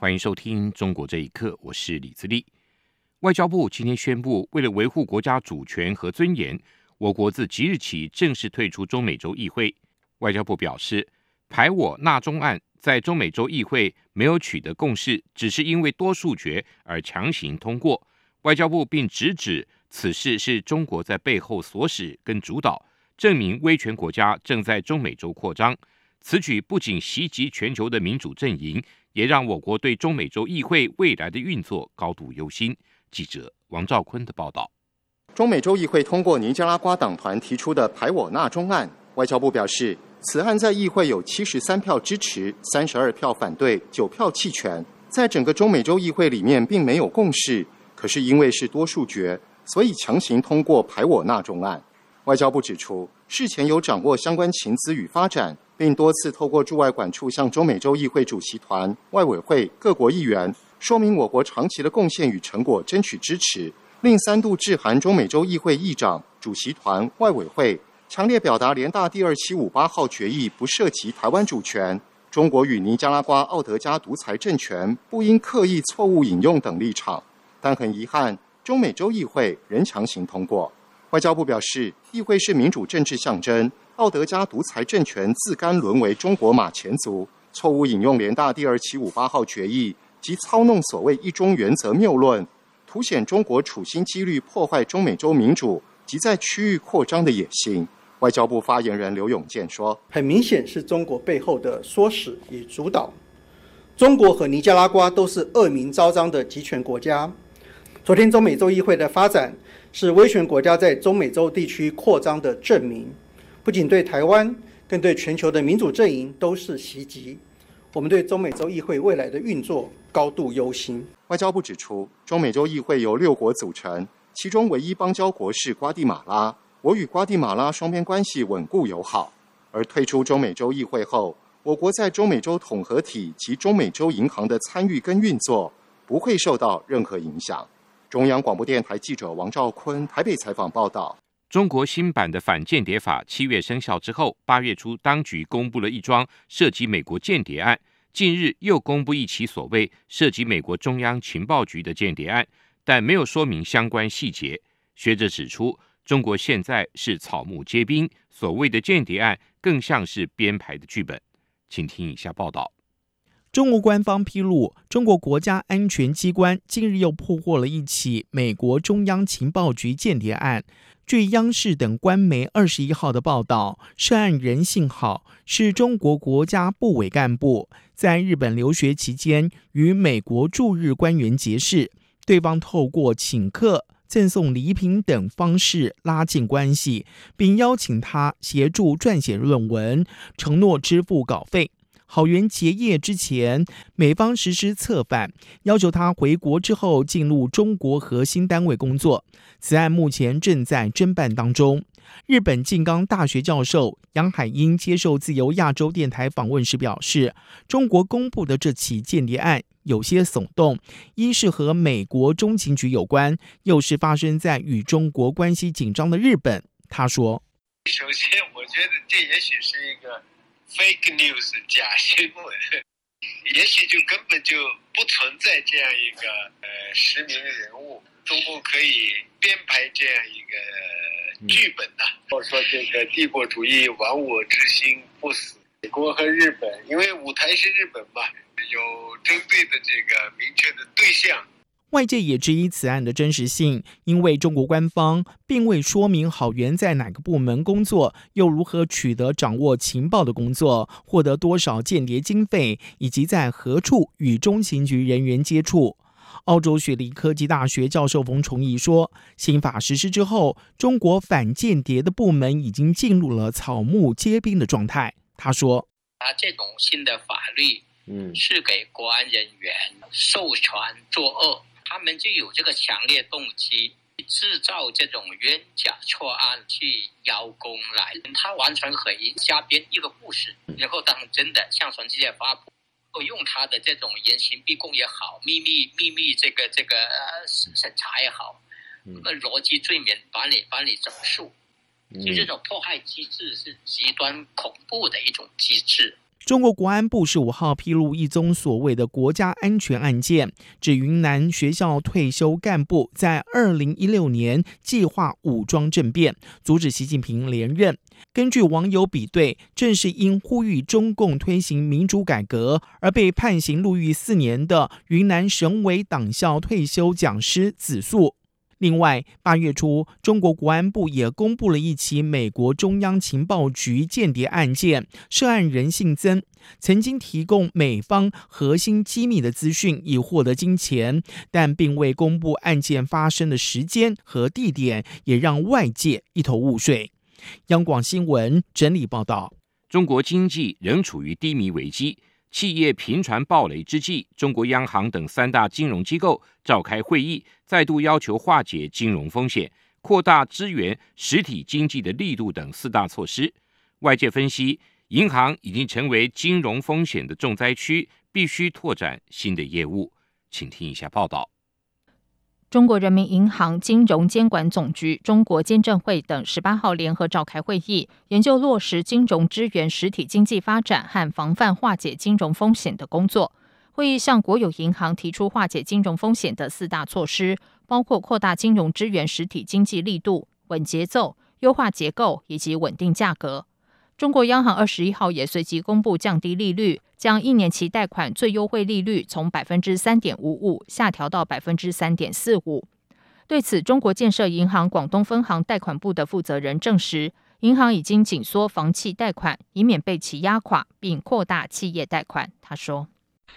欢迎收听《中国这一刻》，我是李自立。外交部今天宣布，为了维护国家主权和尊严，我国自即日起正式退出中美洲议会。外交部表示，排我纳中案在中美洲议会没有取得共识，只是因为多数决而强行通过。外交部并直指此事是中国在背后唆使跟主导，证明威权国家正在中美洲扩张。此举不仅袭击全球的民主阵营，也让我国对中美洲议会未来的运作高度忧心。记者王兆坤的报道：中美洲议会通过尼加拉瓜党团提出的排我纳中案，外交部表示，此案在议会有七十三票支持、三十二票反对、九票弃权，在整个中美洲议会里面并没有共识，可是因为是多数决，所以强行通过排我纳中案。外交部指出，事前有掌握相关情资与发展。并多次透过驻外管处向中美洲议会主席团、外委会各国议员说明我国长期的贡献与成果，争取支持。另三度致函中美洲议会议长、主席团、外委会，强烈表达联大第二七五八号决议不涉及台湾主权，中国与尼加拉瓜奥德加独裁政权不应刻意错误引用等立场。但很遗憾，中美洲议会仍强行通过。外交部表示，议会是民主政治象征。奥德加独裁政权自甘沦为中国马前卒，错误引用联大第二七五八号决议及操弄所谓一中原则谬论，凸显中国处心积虑破坏中美洲民主及在区域扩张的野心。外交部发言人刘永健说：“很明显是中国背后的唆使与主导。中国和尼加拉瓜都是恶名昭彰的集权国家。昨天中美洲议会的发展是威权国家在中美洲地区扩张的证明。”不仅对台湾，更对全球的民主阵营都是袭击。我们对中美洲议会未来的运作高度忧心。外交部指出，中美洲议会由六国组成，其中唯一邦交国是瓜地马拉。我与瓜地马拉双边关系稳固友好。而退出中美洲议会后，我国在中美洲统合体及中美洲银行的参与跟运作不会受到任何影响。中央广播电台记者王兆坤台北采访报道。中国新版的反间谍法七月生效之后，八月初当局公布了一桩涉及美国间谍案。近日又公布一起所谓涉及美国中央情报局的间谍案，但没有说明相关细节。学者指出，中国现在是草木皆兵，所谓的间谍案更像是编排的剧本。请听以下报道。中国官方披露，中国国家安全机关近日又破获了一起美国中央情报局间谍案。据央视等官媒二十一号的报道，涉案人姓郝，是中国国家部委干部，在日本留学期间与美国驻日官员结识，对方透过请客、赠送礼品等方式拉近关系，并邀请他协助撰写论文，承诺支付稿费。郝元结业之前，美方实施策反，要求他回国之后进入中国核心单位工作。此案目前正在侦办当中。日本静冈大学教授杨海英接受自由亚洲电台访问时表示，中国公布的这起间谍案有些耸动，一是和美国中情局有关，又是发生在与中国关系紧张的日本。他说：“首先，我觉得这也许是一个。” Fake news 假新闻，也许就根本就不存在这样一个呃实名人物，中共可以编排这样一个剧本呐。或者说这个帝国主义亡我之心不死，美国和日本，因为舞台是日本嘛，有针对的这个明确的对象。外界也质疑此案的真实性，因为中国官方并未说明郝元在哪个部门工作，又如何取得掌握情报的工作，获得多少间谍经费，以及在何处与中情局人员接触。澳洲雪梨科技大学教授冯崇义说：“新法实施之后，中国反间谍的部门已经进入了草木皆兵的状态。”他说：“啊，这种新的法律。”嗯，是给国安人员授权作恶，他们就有这个强烈动机，制造这种冤假错案去邀功来。他完全可以瞎编一个故事，然后当真的向全世界发布，用他的这种严刑逼供也好，秘密秘密这个这个审查也好，那逻辑罪名把你把你整数，就这种迫害机制是极端恐怖的一种机制。中国国安部十五号披露一宗所谓的国家安全案件，指云南学校退休干部在二零一六年计划武装政变，阻止习近平连任。根据网友比对，正是因呼吁中共推行民主改革而被判刑入狱四年的云南省委党校退休讲师子素。另外，八月初，中国国安部也公布了一起美国中央情报局间谍案件，涉案人姓曾，曾经提供美方核心机密的资讯以获得金钱，但并未公布案件发生的时间和地点，也让外界一头雾水。央广新闻整理报道：中国经济仍处于低迷危机。企业频传暴雷之际，中国央行等三大金融机构召开会议，再度要求化解金融风险、扩大支援实体经济的力度等四大措施。外界分析，银行已经成为金融风险的重灾区，必须拓展新的业务。请听一下报道。中国人民银行金融监管总局、中国监证会等十八号联合召开会议，研究落实金融支援实体经济发展和防范化解金融风险的工作。会议向国有银行提出化解金融风险的四大措施，包括扩大金融支援实体经济力度、稳节奏、优化结构以及稳定价格。中国央行二十一号也随即公布降低利率，将一年期贷款最优惠利率从百分之三点五五下调到百分之三点四五。对此，中国建设银行广东分行贷款部的负责人证实，银行已经紧缩房企贷款，以免被其压垮，并扩大企业贷款。他说：“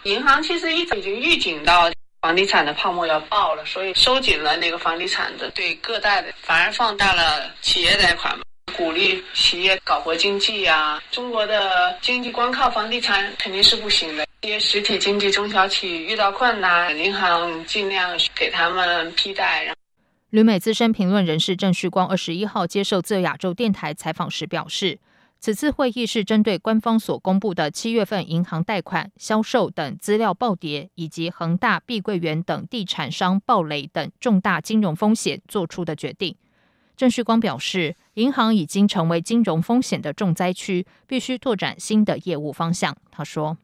银行其实一直已经预警到房地产的泡沫要爆了，所以收紧了那个房地产的对个贷的，反而放大了企业贷款嘛。”鼓励企业搞活经济呀！中国的经济光靠房地产肯定是不行的。一些实体经济中小企遇到困难，银行尽量给他们批贷。旅美资深评论人士郑旭光二十一号接受自由亚洲电台采访时表示，此次会议是针对官方所公布的七月份银行贷款、销售等资料暴跌，以及恒大、碧桂园等地产商暴雷等重大金融风险做出的决定。郑旭光表示，银行已经成为金融风险的重灾区，必须拓展新的业务方向。他说：“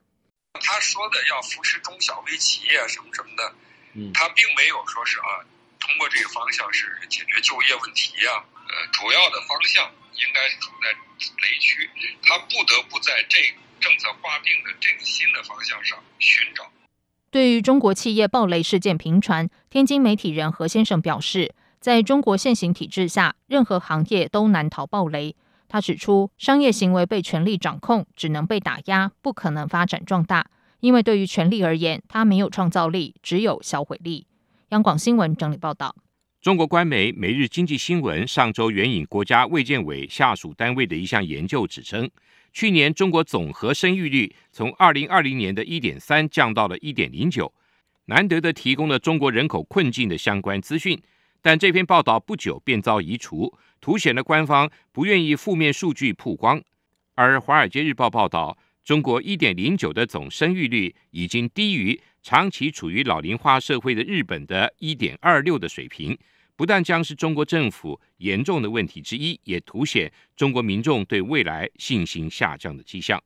他说的要扶持中小微企业什么什么的，嗯，他并没有说是啊，通过这个方向是解决就业问题呀。呃，主要的方向应该是处在雷区，他不得不在这政策划定的这个新的方向上寻找。”对于中国企业暴雷事件频传，天津媒体人何先生表示。在中国现行体制下，任何行业都难逃暴雷。他指出，商业行为被权力掌控，只能被打压，不可能发展壮大。因为对于权力而言，它没有创造力，只有销毁力。央广新闻整理报道。中国官媒《每日经济新闻》上周援引国家卫健委下属单位的一项研究指称，去年中国总和生育率从二零二零年的一点三降到了一点零九，难得的提供了中国人口困境的相关资讯。但这篇报道不久便遭移除，凸显了官方不愿意负面数据曝光。而《华尔街日报》报道，中国1.09的总生育率已经低于长期处于老龄化社会的日本的1.26的水平，不但将是中国政府严重的问题之一，也凸显中国民众对未来信心下降的迹象。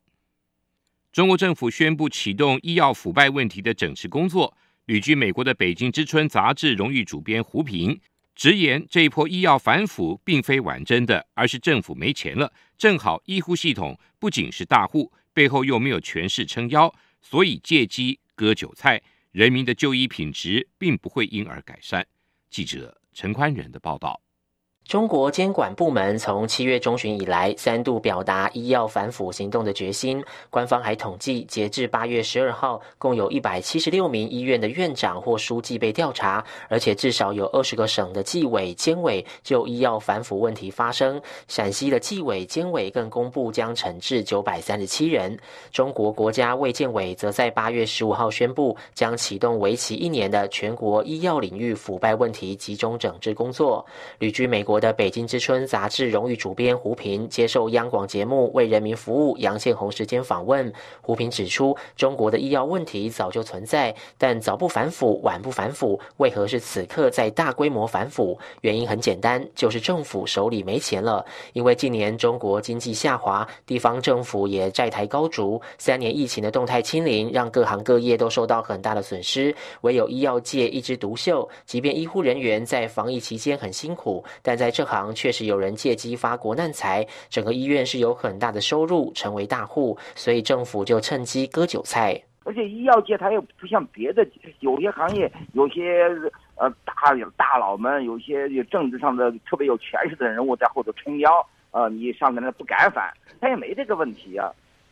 中国政府宣布启动医药腐败问题的整治工作。旅居美国的《北京之春》杂志荣誉主编胡平直言，这一波医药反腐并非完真的，而是政府没钱了。正好医护系统不仅是大户，背后又没有权势撑腰，所以借机割韭菜，人民的就医品质并不会因而改善。记者陈宽仁的报道。中国监管部门从七月中旬以来三度表达医药反腐行动的决心。官方还统计，截至八月十二号，共有一百七十六名医院的院长或书记被调查，而且至少有二十个省的纪委、监委就医药反腐问题发生。陕西的纪委、监委更公布将惩治九百三十七人。中国国家卫健委则在八月十五号宣布，将启动为期一年的全国医药领域腐败问题集中整治工作。旅居美国。国的《北京之春》杂志荣誉主编胡平接受央广节目《为人民服务》杨宪宏时间访问，胡平指出，中国的医药问题早就存在，但早不反腐，晚不反腐，为何是此刻在大规模反腐？原因很简单，就是政府手里没钱了。因为近年中国经济下滑，地方政府也债台高筑，三年疫情的动态清零让各行各业都受到很大的损失，唯有医药界一枝独秀。即便医护人员在防疫期间很辛苦，但在这行确实有人借机发国难财，整个医院是有很大的收入，成为大户，所以政府就趁机割韭菜。而且医药界它又不像别的有些行业，有些呃大大佬们，有些有政治上的特别有权势的人物在后头撑腰，呃，你上面的不敢反，他也没这个问题啊。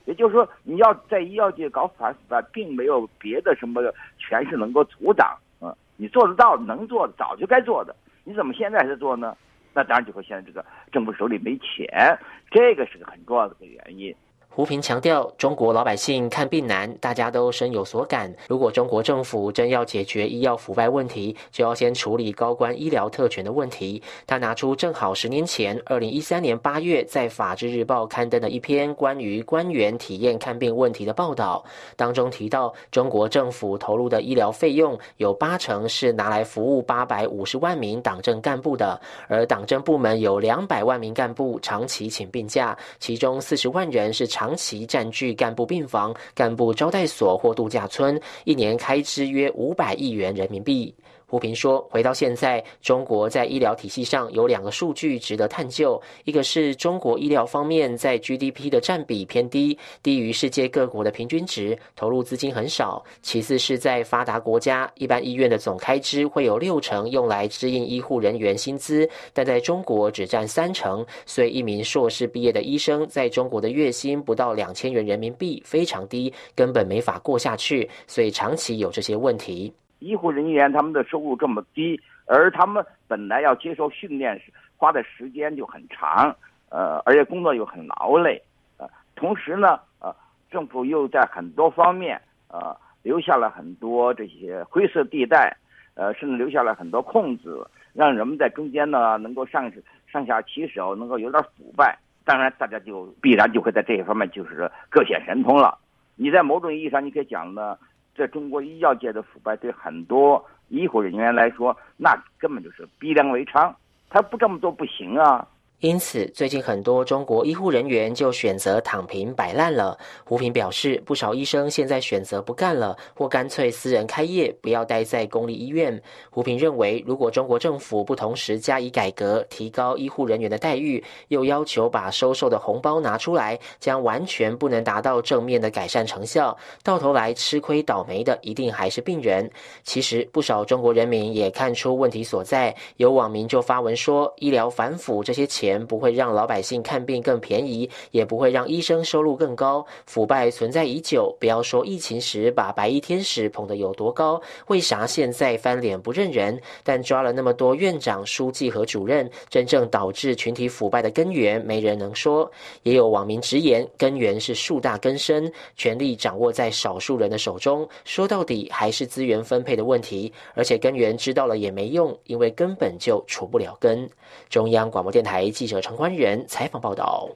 也就是说，你要在医药界搞反腐败，并没有别的什么权势能够阻挡，嗯，你做得到，能做，早就该做的，你怎么现在才做呢？那当然就说现在这个政府手里没钱，这个是个很重要的一个原因。胡平强调，中国老百姓看病难，大家都深有所感。如果中国政府真要解决医药腐败问题，就要先处理高官医疗特权的问题。他拿出正好十年前，二零一三年八月在《法制日报》刊登的一篇关于官员体验看病问题的报道，当中提到，中国政府投入的医疗费用有八成是拿来服务八百五十万名党政干部的，而党政部门有两百万名干部长期请病假，其中四十万人是长。长期占据干部病房、干部招待所或度假村，一年开支约五百亿元人民币。胡平说：“回到现在，中国在医疗体系上有两个数据值得探究。一个是中国医疗方面在 GDP 的占比偏低，低于世界各国的平均值，投入资金很少。其次是在发达国家，一般医院的总开支会有六成用来支应医护人员薪资，但在中国只占三成。所以，一名硕士毕业的医生在中国的月薪不到两千元人民币，非常低，根本没法过下去。所以，长期有这些问题。”医护人员他们的收入这么低，而他们本来要接受训练花的时间就很长，呃，而且工作又很劳累，呃，同时呢，呃，政府又在很多方面，呃，留下了很多这些灰色地带，呃，甚至留下了很多空子，让人们在中间呢能够上上下其手，能够有点腐败。当然，大家就必然就会在这一方面就是各显神通了。你在某种意义上，你可以讲呢。在中国医药界的腐败，对很多医护人员来说，那根本就是逼良为娼，他不这么做不行啊。因此，最近很多中国医护人员就选择躺平摆烂了。胡平表示，不少医生现在选择不干了，或干脆私人开业，不要待在公立医院。胡平认为，如果中国政府不同时加以改革，提高医护人员的待遇，又要求把收受的红包拿出来，将完全不能达到正面的改善成效。到头来吃亏倒霉的一定还是病人。其实，不少中国人民也看出问题所在，有网民就发文说，医疗反腐这些钱不会让老百姓看病更便宜，也不会让医生收入更高。腐败存在已久，不要说疫情时把白衣天使捧得有多高，为啥现在翻脸不认人？但抓了那么多院长、书记和主任，真正导致群体腐败的根源，没人能说。也有网民直言，根源是树大根深，权力掌握在少数人的手中。说到底，还是资源分配的问题。而且根源知道了也没用，因为根本就除不了根。中央广播电台。记者陈官仁采访报道。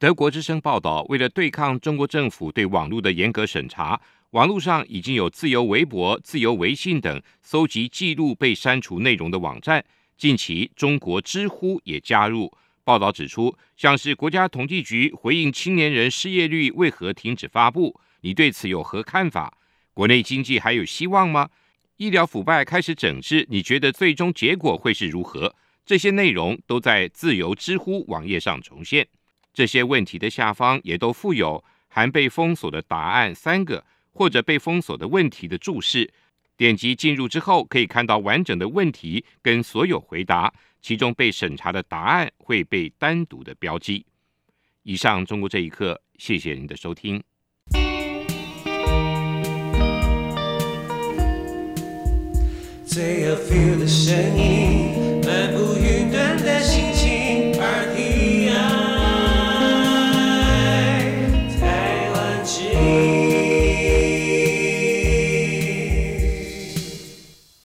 德国之声报道，为了对抗中国政府对网络的严格审查，网络上已经有自由微博、自由微信等搜集记录被删除内容的网站。近期，中国知乎也加入。报道指出，像是国家统计局回应青年人失业率为何停止发布，你对此有何看法？国内经济还有希望吗？医疗腐败开始整治，你觉得最终结果会是如何？这些内容都在自由知乎网页上重现。这些问题的下方也都附有含被封锁的答案三个或者被封锁的问题的注释。点击进入之后，可以看到完整的问题跟所有回答，其中被审查的答案会被单独的标记。以上中国这一刻，谢谢您的收听。最有 feel 的声音。